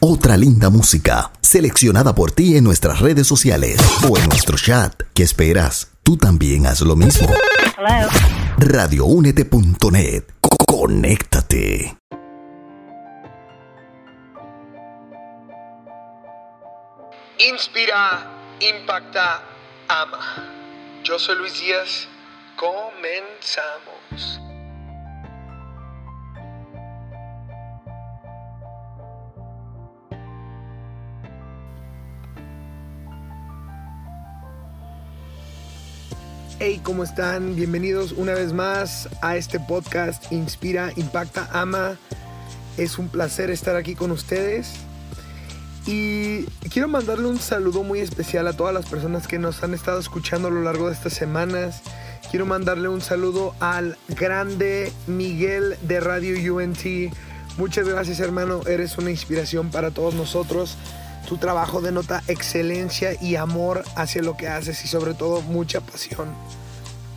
Otra linda música, seleccionada por ti en nuestras redes sociales o en nuestro chat. ¿Qué esperas? Tú también haz lo mismo. Radioúnete.net. Conéctate. Inspira, impacta, ama. Yo soy Luis Díaz. Comenzamos. Hey, ¿cómo están? Bienvenidos una vez más a este podcast Inspira, Impacta, Ama. Es un placer estar aquí con ustedes. Y quiero mandarle un saludo muy especial a todas las personas que nos han estado escuchando a lo largo de estas semanas. Quiero mandarle un saludo al grande Miguel de Radio UNT. Muchas gracias hermano, eres una inspiración para todos nosotros. Tu trabajo denota excelencia y amor hacia lo que haces y sobre todo mucha pasión.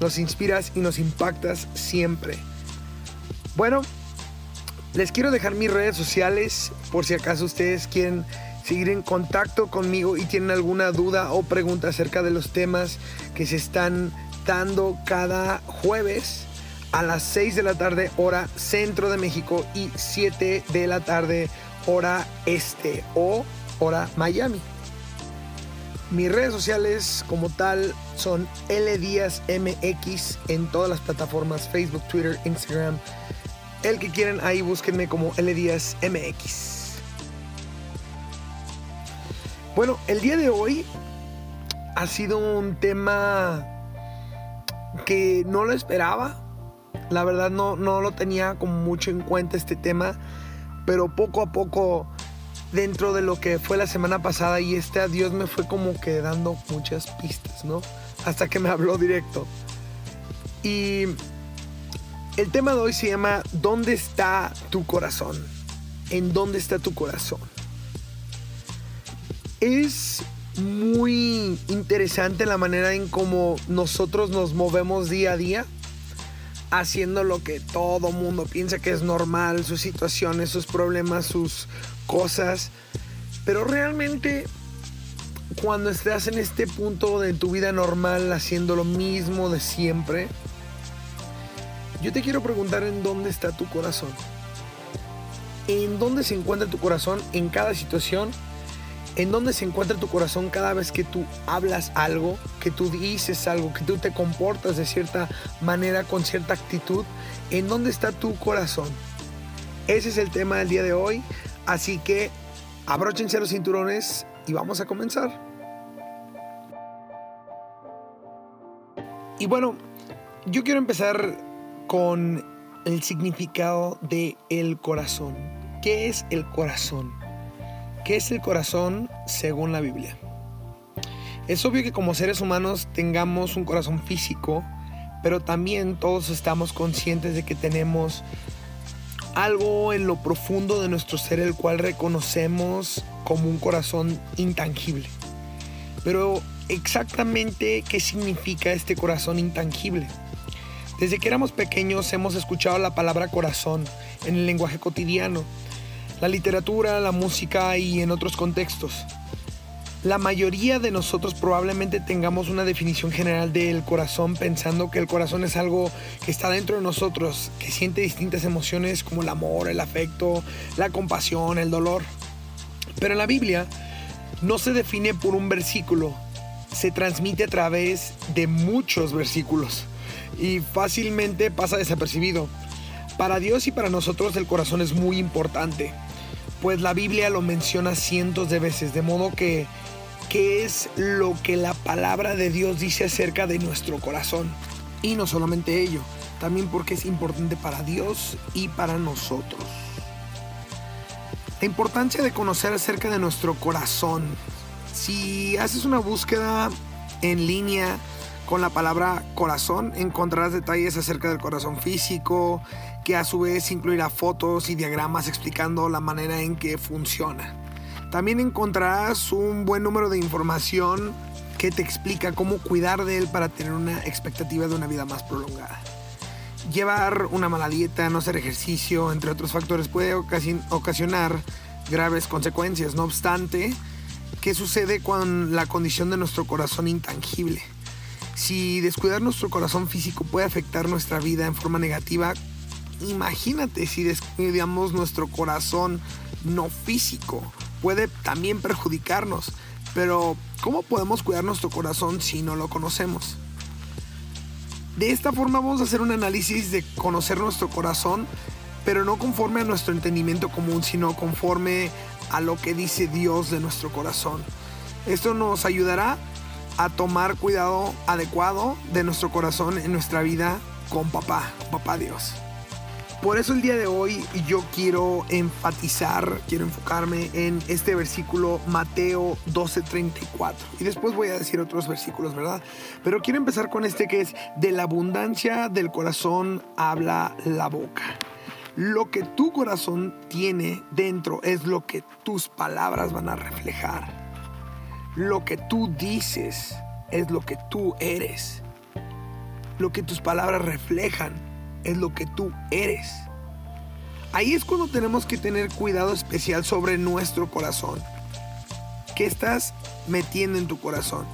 Nos inspiras y nos impactas siempre. Bueno, les quiero dejar mis redes sociales por si acaso ustedes quieren seguir en contacto conmigo y tienen alguna duda o pregunta acerca de los temas que se están dando cada jueves a las 6 de la tarde hora centro de México y 7 de la tarde hora este o hora Miami. Mis redes sociales como tal son LDíazMX en todas las plataformas Facebook, Twitter, Instagram. El que quieran ahí búsquenme como LDíazMX. Bueno, el día de hoy ha sido un tema que no lo esperaba. La verdad no, no lo tenía como mucho en cuenta este tema. Pero poco a poco dentro de lo que fue la semana pasada y este adiós me fue como que dando muchas pistas, ¿no? Hasta que me habló directo. Y el tema de hoy se llama ¿Dónde está tu corazón? ¿En dónde está tu corazón? Es muy interesante la manera en cómo nosotros nos movemos día a día haciendo lo que todo mundo piensa que es normal, sus situaciones, sus problemas, sus cosas. Pero realmente cuando estás en este punto de tu vida normal haciendo lo mismo de siempre, yo te quiero preguntar en dónde está tu corazón. ¿En dónde se encuentra tu corazón en cada situación? ¿En dónde se encuentra tu corazón cada vez que tú hablas algo, que tú dices algo, que tú te comportas de cierta manera, con cierta actitud? ¿En dónde está tu corazón? Ese es el tema del día de hoy. Así que abróchense los cinturones y vamos a comenzar. Y bueno, yo quiero empezar con el significado de el corazón. ¿Qué es el corazón? ¿Qué es el corazón según la Biblia? Es obvio que como seres humanos tengamos un corazón físico, pero también todos estamos conscientes de que tenemos algo en lo profundo de nuestro ser el cual reconocemos como un corazón intangible. Pero exactamente qué significa este corazón intangible. Desde que éramos pequeños hemos escuchado la palabra corazón en el lenguaje cotidiano, la literatura, la música y en otros contextos. La mayoría de nosotros probablemente tengamos una definición general del corazón pensando que el corazón es algo que está dentro de nosotros, que siente distintas emociones como el amor, el afecto, la compasión, el dolor. Pero en la Biblia no se define por un versículo, se transmite a través de muchos versículos y fácilmente pasa desapercibido. Para Dios y para nosotros el corazón es muy importante, pues la Biblia lo menciona cientos de veces, de modo que qué es lo que la palabra de Dios dice acerca de nuestro corazón. Y no solamente ello, también porque es importante para Dios y para nosotros. La importancia de conocer acerca de nuestro corazón. Si haces una búsqueda en línea con la palabra corazón, encontrarás detalles acerca del corazón físico, que a su vez incluirá fotos y diagramas explicando la manera en que funciona. También encontrarás un buen número de información que te explica cómo cuidar de él para tener una expectativa de una vida más prolongada. Llevar una mala dieta, no hacer ejercicio, entre otros factores, puede ocasionar graves consecuencias. No obstante, ¿qué sucede con la condición de nuestro corazón intangible? Si descuidar nuestro corazón físico puede afectar nuestra vida en forma negativa, imagínate si descuidamos nuestro corazón no físico. Puede también perjudicarnos. Pero, ¿cómo podemos cuidar nuestro corazón si no lo conocemos? De esta forma vamos a hacer un análisis de conocer nuestro corazón, pero no conforme a nuestro entendimiento común, sino conforme a lo que dice Dios de nuestro corazón. Esto nos ayudará a tomar cuidado adecuado de nuestro corazón en nuestra vida con papá, papá Dios. Por eso el día de hoy yo quiero enfatizar, quiero enfocarme en este versículo Mateo 12:34. Y después voy a decir otros versículos, ¿verdad? Pero quiero empezar con este que es, de la abundancia del corazón habla la boca. Lo que tu corazón tiene dentro es lo que tus palabras van a reflejar. Lo que tú dices es lo que tú eres. Lo que tus palabras reflejan es lo que tú eres. Ahí es cuando tenemos que tener cuidado especial sobre nuestro corazón. ¿Qué estás metiendo en tu corazón?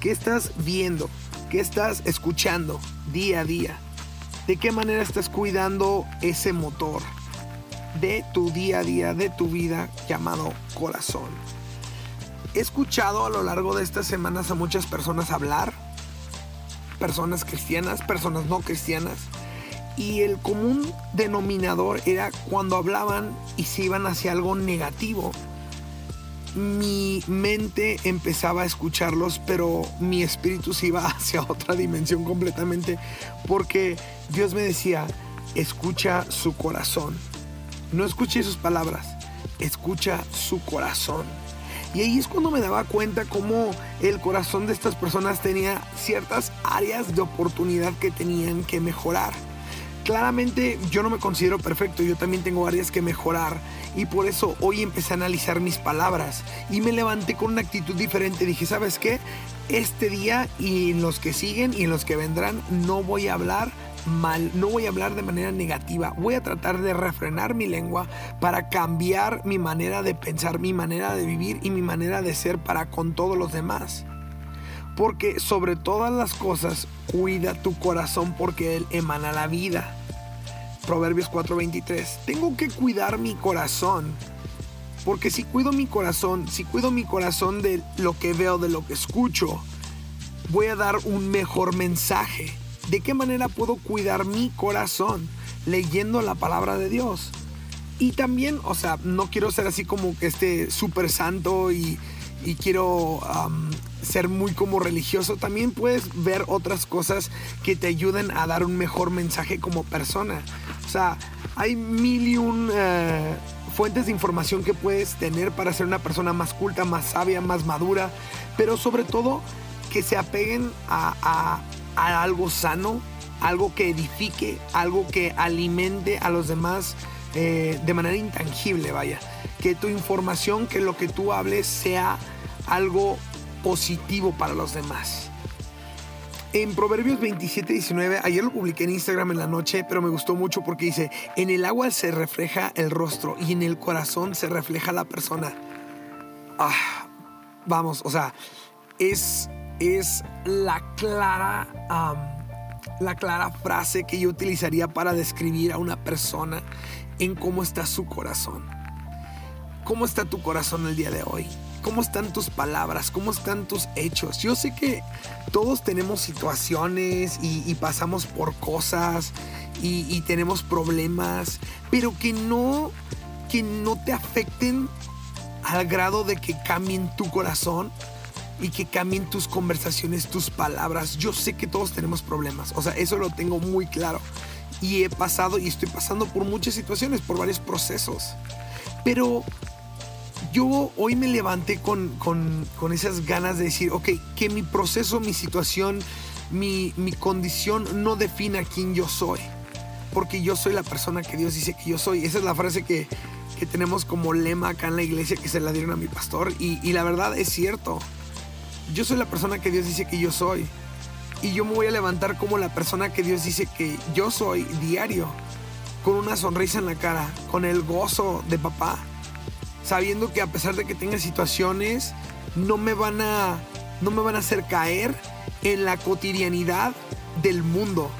¿Qué estás viendo? ¿Qué estás escuchando día a día? ¿De qué manera estás cuidando ese motor de tu día a día, de tu vida llamado corazón? He escuchado a lo largo de estas semanas a muchas personas hablar, personas cristianas, personas no cristianas, y el común denominador era cuando hablaban y se iban hacia algo negativo. Mi mente empezaba a escucharlos, pero mi espíritu se iba hacia otra dimensión completamente, porque Dios me decía, escucha su corazón. No escuche sus palabras, escucha su corazón. Y ahí es cuando me daba cuenta cómo el corazón de estas personas tenía ciertas áreas de oportunidad que tenían que mejorar Claramente yo no me considero perfecto, yo también tengo áreas que mejorar y por eso hoy empecé a analizar mis palabras y me levanté con una actitud diferente. Dije, ¿sabes qué? Este día y en los que siguen y en los que vendrán no voy a hablar mal, no voy a hablar de manera negativa, voy a tratar de refrenar mi lengua para cambiar mi manera de pensar, mi manera de vivir y mi manera de ser para con todos los demás. Porque sobre todas las cosas, cuida tu corazón porque él emana la vida. Proverbios 4:23. Tengo que cuidar mi corazón. Porque si cuido mi corazón, si cuido mi corazón de lo que veo, de lo que escucho, voy a dar un mejor mensaje. ¿De qué manera puedo cuidar mi corazón? Leyendo la palabra de Dios. Y también, o sea, no quiero ser así como que esté súper santo y, quiero ser muy como religioso, también puedes ver otras cosas que te ayuden a dar un mejor mensaje como persona. O sea, hay mil y un eh, fuentes de información que puedes tener para ser una persona más culta, más sabia, más madura, pero sobre todo que se apeguen a, algo sano, algo que edifique, algo que alimente a los demás eh, de manera intangible, vaya. Que tu información, que lo que tú hables sea algo positivo para los demás. En Proverbios 27, 19, ayer lo publiqué en Instagram en la noche, pero me gustó mucho porque dice, en el agua se refleja el rostro y en el corazón se refleja la persona. Ah, vamos, o sea, es, es la clara, la clara frase que yo utilizaría para describir a una persona en cómo está su corazón. ¿Cómo está tu corazón el día de hoy? ¿Cómo están tus palabras? ¿Cómo están tus hechos? Yo sé que todos tenemos situaciones y, pasamos por cosas y, tenemos problemas, pero que no, que no te afecten al grado de que cambien tu corazón y que cambien tus conversaciones, tus palabras. Yo sé que todos tenemos problemas, o sea, eso lo tengo muy claro. Y he pasado y estoy pasando por muchas situaciones, por varios procesos. Pero yo hoy me levanté con, esas ganas de decir, ok, que mi proceso, mi situación, mi, condición no defina quién yo soy. Porque yo soy la persona que Dios dice que yo soy. Esa es la frase que, tenemos como lema acá en la iglesia que se la dieron a mi pastor. Y, y la verdad es cierto. Yo soy la persona que Dios dice que yo soy. Y yo me voy a levantar como la persona que Dios dice que yo soy diario. Con una sonrisa en la cara, con el gozo de papá sabiendo que a pesar de que tenga situaciones, no me van a, no me van a hacer caer en la cotidianidad del mundo.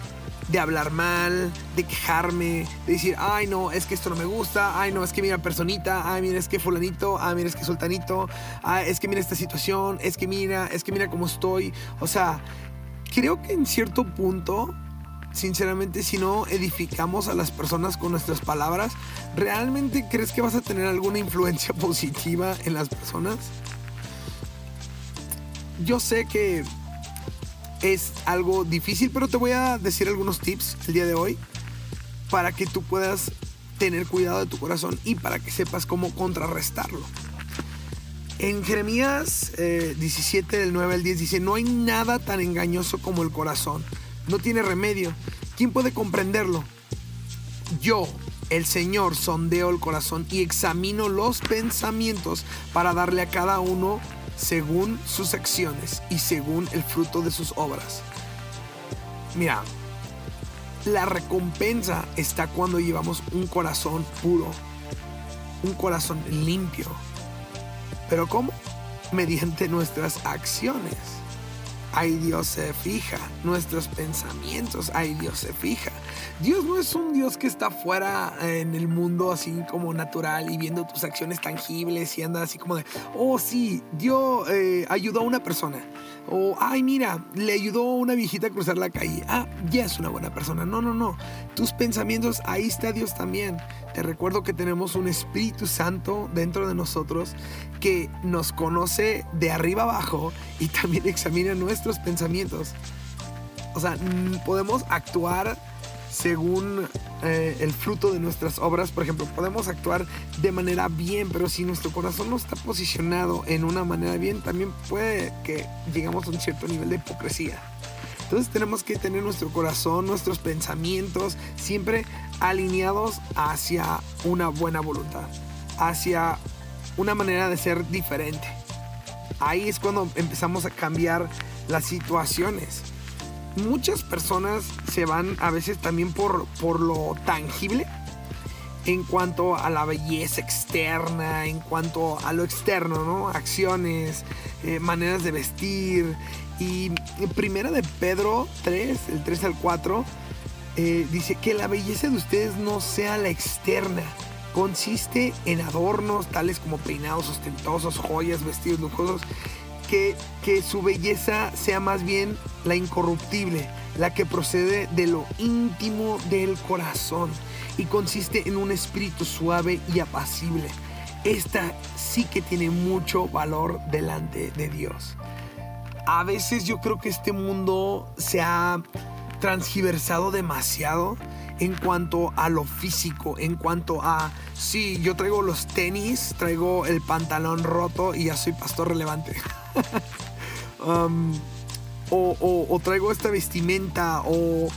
De hablar mal, de quejarme, de decir, ay no, es que esto no me gusta, ay no, es que mira personita, ay mira, es que fulanito, ay mira, es que sultanito, ay, es que mira esta situación, es que mira, es que mira cómo estoy. O sea, creo que en cierto punto sinceramente, si no edificamos a las personas con nuestras palabras, ¿realmente crees que vas a tener alguna influencia positiva en las personas? Yo sé que es algo difícil, pero te voy a decir algunos tips el día de hoy para que tú puedas tener cuidado de tu corazón y para que sepas cómo contrarrestarlo. En Jeremías 17 eh, del 9 al 10 dice, no hay nada tan engañoso como el corazón no tiene remedio. ¿Quién puede comprenderlo? Yo, el Señor, sondeo el corazón y examino los pensamientos para darle a cada uno según sus acciones y según el fruto de sus obras. Mira, la recompensa está cuando llevamos un corazón puro, un corazón limpio. ¿Pero cómo? Mediante nuestras acciones ahí Dios se fija. Nuestros pensamientos, ahí Dios se fija. Dios no es un Dios que está fuera en el mundo así como natural y viendo tus acciones tangibles y anda así como de, oh sí, Dios eh, ayudó a una persona. O, ay, mira, le ayudó a una viejita a cruzar la calle. Ah, ya es una buena persona. No, no, no. Tus pensamientos, ahí está Dios también. Te recuerdo que tenemos un Espíritu Santo dentro de nosotros que nos conoce de arriba abajo y también examina nuestros pensamientos. O sea, podemos actuar según eh, el fruto de nuestras obras. Por ejemplo, podemos actuar de manera bien, pero si nuestro corazón no está posicionado en una manera bien, también puede que llegamos a un cierto nivel de hipocresía. Entonces tenemos que tener nuestro corazón, nuestros pensamientos siempre alineados hacia una buena voluntad, hacia una manera de ser diferente. Ahí es cuando empezamos a cambiar las situaciones. Muchas personas se van a veces también por, por lo tangible en cuanto a la belleza externa, en cuanto a lo externo, ¿no? Acciones, eh, maneras de vestir. Y primera de Pedro 3, el 3 al 4, eh, dice que la belleza de ustedes no sea la externa. Consiste en adornos tales como peinados ostentosos, joyas, vestidos lujosos. Que, que su belleza sea más bien la incorruptible, la que procede de lo íntimo del corazón y consiste en un espíritu suave y apacible. Esta sí que tiene mucho valor delante de Dios. A veces yo creo que este mundo se ha transgiversado demasiado en cuanto a lo físico, en cuanto a, sí, yo traigo los tenis, traigo el pantalón roto y ya soy pastor relevante. Um, o, traigo esta vestimenta, o,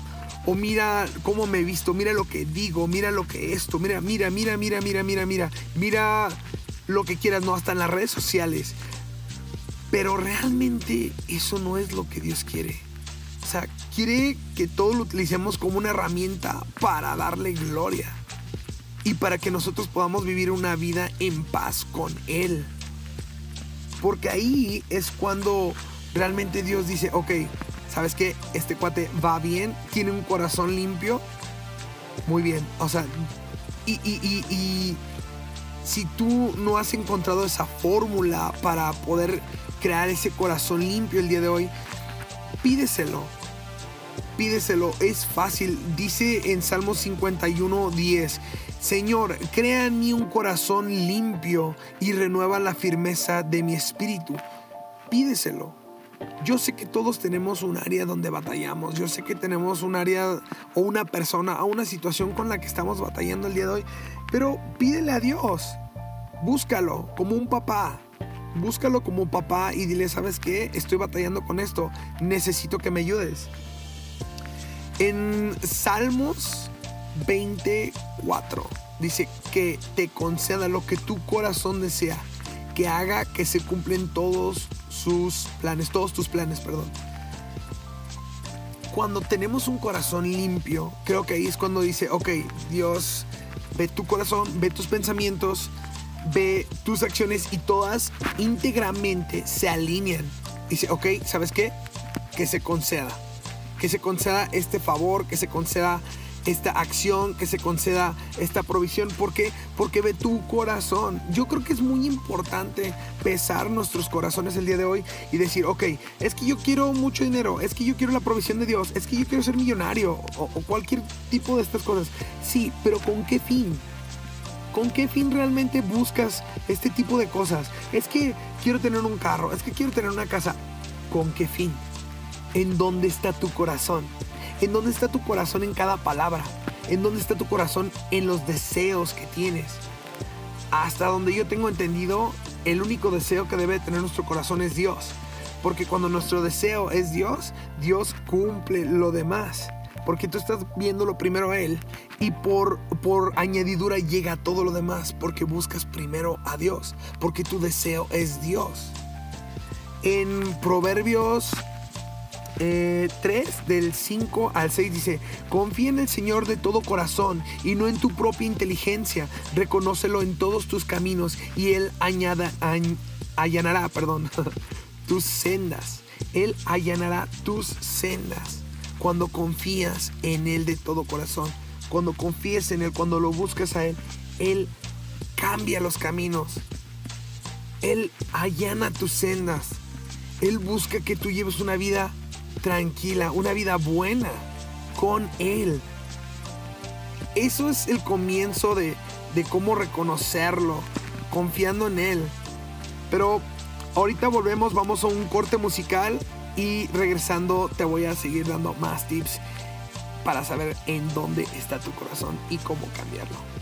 o mira cómo me he visto, mira lo que digo, mira lo que esto, mira, mira, mira, mira, mira, mira, mira, mira lo que quieras, no, hasta en las redes sociales. Pero realmente eso no es lo que Dios quiere. O sea, quiere que todo lo utilicemos como una herramienta para darle gloria y para que nosotros podamos vivir una vida en paz con Él. Porque ahí es cuando realmente Dios dice, ok, ¿sabes qué? Este cuate va bien, tiene un corazón limpio. Muy bien, o sea, y, y, y si tú no has encontrado esa fórmula para poder crear ese corazón limpio el día de hoy, pídeselo pídeselo, es fácil. Dice en Salmo 51, 10, Señor, crea en mí un corazón limpio y renueva la firmeza de mi espíritu. Pídeselo. Yo sé que todos tenemos un área donde batallamos. Yo sé que tenemos un área o una persona o una situación con la que estamos batallando el día de hoy. Pero pídele a Dios. Búscalo como un papá. Búscalo como papá y dile, ¿sabes qué? Estoy batallando con esto. Necesito que me ayudes. En Salmos 24 dice que te conceda lo que tu corazón desea, que haga que se cumplen todos sus planes, todos tus planes, perdón. Cuando tenemos un corazón limpio, creo que ahí es cuando dice, ok, Dios, ve tu corazón, ve tus pensamientos, ve tus acciones y todas íntegramente se alinean. Dice, ok, ¿sabes qué? Que se conceda. Que se conceda este favor, que se conceda esta acción, que se conceda esta provisión. ¿Por qué? Porque ve tu corazón. Yo creo que es muy importante pesar nuestros corazones el día de hoy y decir, ok, es que yo quiero mucho dinero, es que yo quiero la provisión de Dios, es que yo quiero ser millonario o, o cualquier tipo de estas cosas. Sí, pero ¿con qué fin? ¿Con qué fin realmente buscas este tipo de cosas? Es que quiero tener un carro, es que quiero tener una casa. ¿Con qué fin? ¿En dónde está tu corazón? ¿En dónde está tu corazón en cada palabra? ¿En dónde está tu corazón en los deseos que tienes? Hasta donde yo tengo entendido, el único deseo que debe tener nuestro corazón es Dios. Porque cuando nuestro deseo es Dios, Dios cumple lo demás. Porque tú estás viéndolo primero a Él y por, por añadidura llega todo lo demás. Porque buscas primero a Dios. Porque tu deseo es Dios. En Proverbios 3 del 5 al 6 dice, confía en el Señor de todo corazón y no en tu propia inteligencia, reconócelo en todos tus caminos y Él añada, allanará perdón, tus sendas. Él allanará tus sendas cuando confías en Él de todo corazón, cuando confíes en Él, cuando lo buscas a Él, Él cambia los caminos. Él allana tus sendas. Él busca que tú lleves una vida tranquila, una vida buena con Él. Eso es el comienzo de, de cómo reconocerlo, confiando en Él. Pero ahorita volvemos, vamos a un corte musical y regresando te voy a seguir dando más tips para saber en dónde está tu corazón y cómo cambiarlo.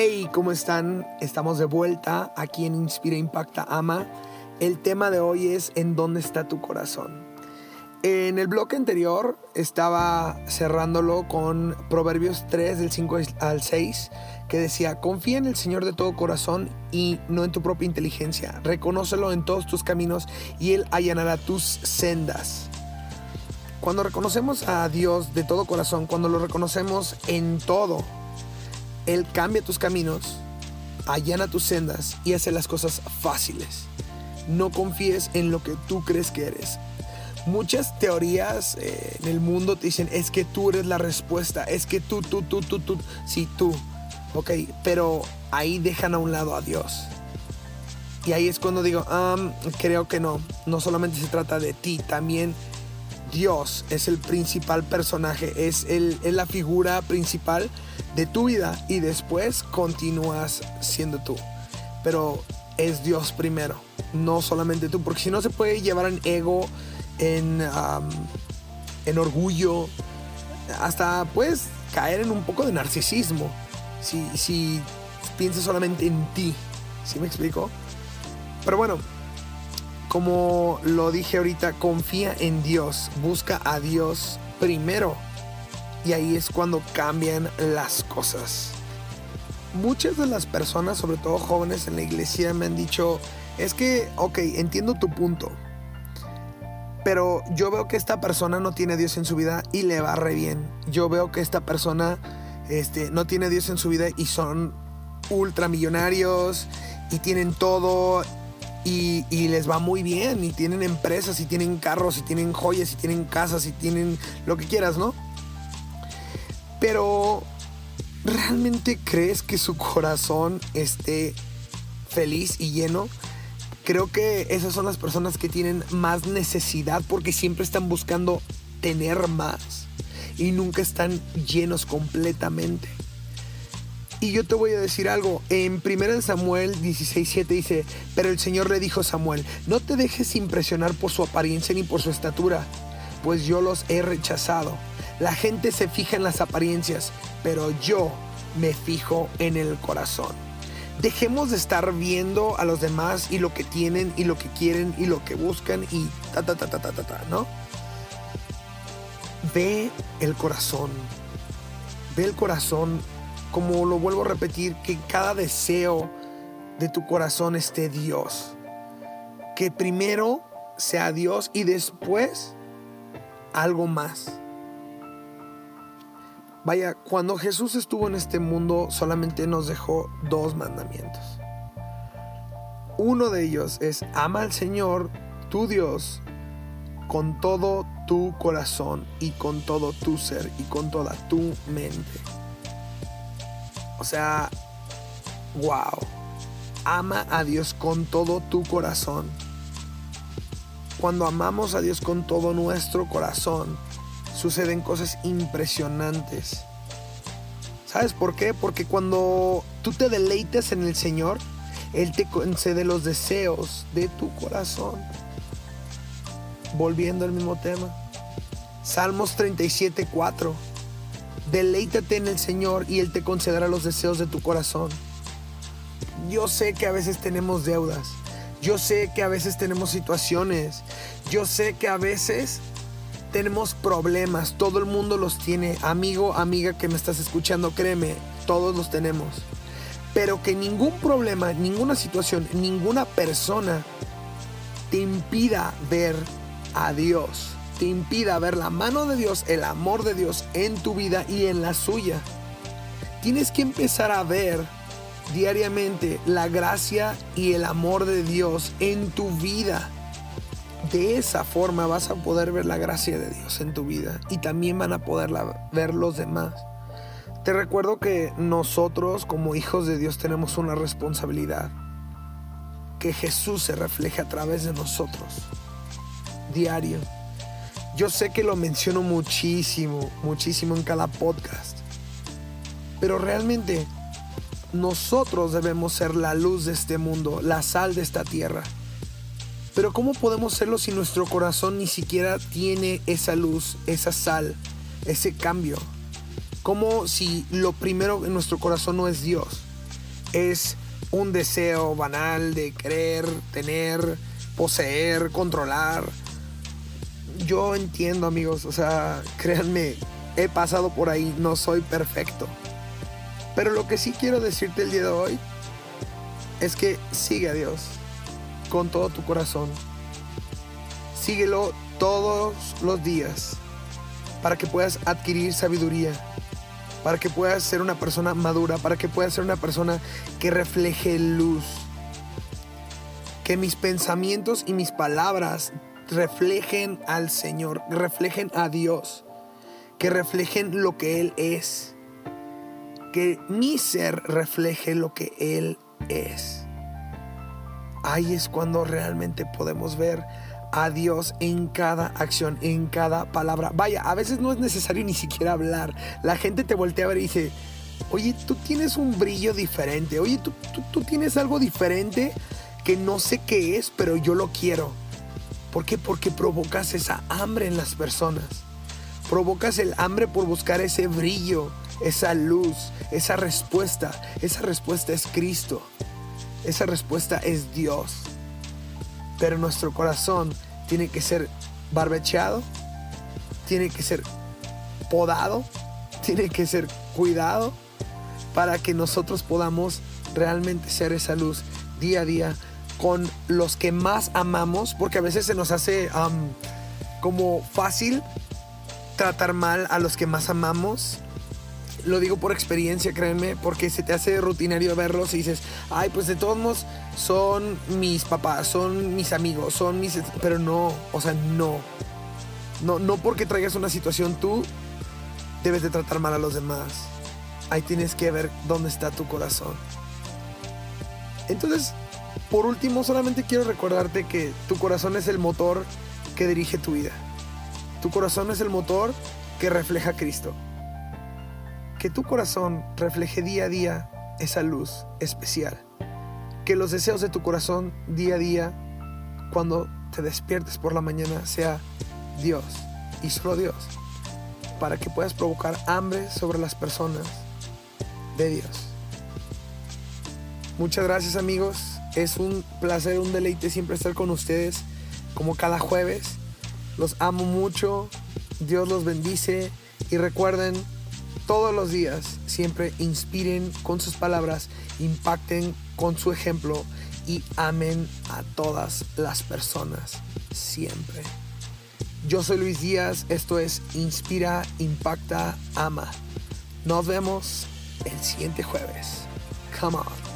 Hey, ¿cómo están? Estamos de vuelta aquí en Inspira, Impacta, Ama. El tema de hoy es ¿En dónde está tu corazón? En el bloque anterior estaba cerrándolo con Proverbios 3 del 5 al 6 que decía, confía en el Señor de todo corazón y no en tu propia inteligencia. Reconócelo en todos tus caminos y Él allanará tus sendas. Cuando reconocemos a Dios de todo corazón, cuando lo reconocemos en todo, él cambia tus caminos, allana tus sendas y hace las cosas fáciles. No confíes en lo que tú crees que eres. Muchas teorías eh, en el mundo te dicen, es que tú eres la respuesta, es que tú, tú, tú, tú, tú, sí, tú. Ok, pero ahí dejan a un lado a Dios. Y ahí es cuando digo, creo que no, no solamente se trata de ti, también Dios es el principal personaje, es, el, es la figura principal de tu vida y después continúas siendo tú. Pero es Dios primero, no solamente tú, porque si no se puede llevar en ego, en, en orgullo, hasta puedes caer en un poco de narcisismo si, si piensas solamente en ti. ¿Sí me explico? Pero bueno, como lo dije ahorita, confía en Dios, busca a Dios primero. Y ahí es cuando cambian las cosas. Muchas de las personas, sobre todo jóvenes en la iglesia, me han dicho, es que, ok, entiendo tu punto, pero yo veo que esta persona no tiene a Dios en su vida y le va re bien. Yo veo que esta persona este, no tiene a Dios en su vida y son ultramillonarios y tienen todo y, les va muy bien y tienen empresas y tienen carros y tienen joyas y tienen casas y tienen lo que quieras, ¿no? Pero ¿realmente crees que su corazón esté feliz y lleno? Creo que esas son las personas que tienen más necesidad porque siempre están buscando tener más y nunca están llenos completamente. Y yo te voy a decir algo, en 1 Samuel 16:7 dice, pero el Señor le dijo a Samuel, no te dejes impresionar por su apariencia ni por su estatura, pues yo los he rechazado. La gente se fija en las apariencias, pero yo me fijo en el corazón. Dejemos de estar viendo a los demás y lo que tienen y lo que quieren y lo que buscan y ta ta ta ta ta ta, ta ¿no? Ve el corazón. Ve el corazón como lo vuelvo a repetir, que cada deseo de tu corazón esté Dios. Que primero sea Dios y después algo más. Vaya, cuando Jesús estuvo en este mundo solamente nos dejó dos mandamientos. Uno de ellos es ama al Señor, tu Dios, con todo tu corazón y con todo tu ser y con toda tu mente. O sea, wow. Ama a Dios con todo tu corazón. Cuando amamos a Dios con todo nuestro corazón, suceden cosas impresionantes. ¿Sabes por qué? Porque cuando tú te deleites en el Señor, Él te concede los deseos de tu corazón. Volviendo al mismo tema. Salmos 37, 4. Deleítate en el Señor y Él te concederá los deseos de tu corazón. Yo sé que a veces tenemos deudas. Yo sé que a veces tenemos situaciones. Yo sé que a veces tenemos problemas. Todo el mundo los tiene. Amigo, amiga que me estás escuchando, créeme, todos los tenemos. Pero que ningún problema, ninguna situación, ninguna persona te impida ver a Dios te impida ver la mano de Dios, el amor de Dios en tu vida y en la suya. Tienes que empezar a ver diariamente la gracia y el amor de Dios en tu vida. De esa forma vas a poder ver la gracia de Dios en tu vida y también van a poder ver los demás. Te recuerdo que nosotros como hijos de Dios tenemos una responsabilidad. Que Jesús se refleje a través de nosotros. Diario. Yo sé que lo menciono muchísimo, muchísimo en cada podcast. Pero realmente nosotros debemos ser la luz de este mundo, la sal de esta tierra. Pero ¿cómo podemos serlo si nuestro corazón ni siquiera tiene esa luz, esa sal, ese cambio? ¿Cómo si lo primero en nuestro corazón no es Dios? es un deseo banal de querer, tener, poseer, controlar. Yo entiendo amigos, o sea, créanme, he pasado por ahí, no soy perfecto. Pero lo que sí quiero decirte el día de hoy es que sigue a Dios con todo tu corazón. Síguelo todos los días para que puedas adquirir sabiduría, para que puedas ser una persona madura, para que puedas ser una persona que refleje luz. Que mis pensamientos y mis palabras reflejen al Señor, reflejen a Dios, que reflejen lo que Él es, que mi ser refleje lo que Él es. Ahí es cuando realmente podemos ver a Dios en cada acción, en cada palabra. Vaya, a veces no es necesario ni siquiera hablar. La gente te voltea a ver y dice, oye, tú tienes un brillo diferente, oye, tú, tú, tienes algo diferente que no sé qué es, pero yo lo quiero. ¿Por qué? Porque provocas esa hambre en las personas. Provocas el hambre por buscar ese brillo, esa luz, esa respuesta. Esa respuesta es Cristo. Esa respuesta es Dios. Pero nuestro corazón tiene que ser barbecheado, tiene que ser podado, tiene que ser cuidado para que nosotros podamos realmente ser esa luz día a día con los que más amamos, porque a veces se nos hace como fácil tratar mal a los que más amamos lo digo por experiencia, créanme, porque se te hace rutinario verlos y dices, ay, pues de todos modos son mis papás, son mis amigos, son mis... Pero no, o sea, no. No, no porque traigas una situación tú, debes de tratar mal a los demás. Ahí tienes que ver dónde está tu corazón. Entonces, por último, solamente quiero recordarte que tu corazón es el motor que dirige tu vida. Tu corazón es el motor que refleja a Cristo que tu corazón refleje día a día esa luz especial. Que los deseos de tu corazón día a día, cuando te despiertes por la mañana, sea Dios y solo Dios. Para que puedas provocar hambre sobre las personas de Dios. Muchas gracias amigos. Es un placer, un deleite siempre estar con ustedes como cada jueves. Los amo mucho. Dios los bendice. Y recuerden todos los días siempre inspiren con sus palabras, impacten con su ejemplo y amen a todas las personas siempre. Yo soy Luis Díaz, esto es Inspira, Impacta, Ama. Nos vemos el siguiente jueves. Come on.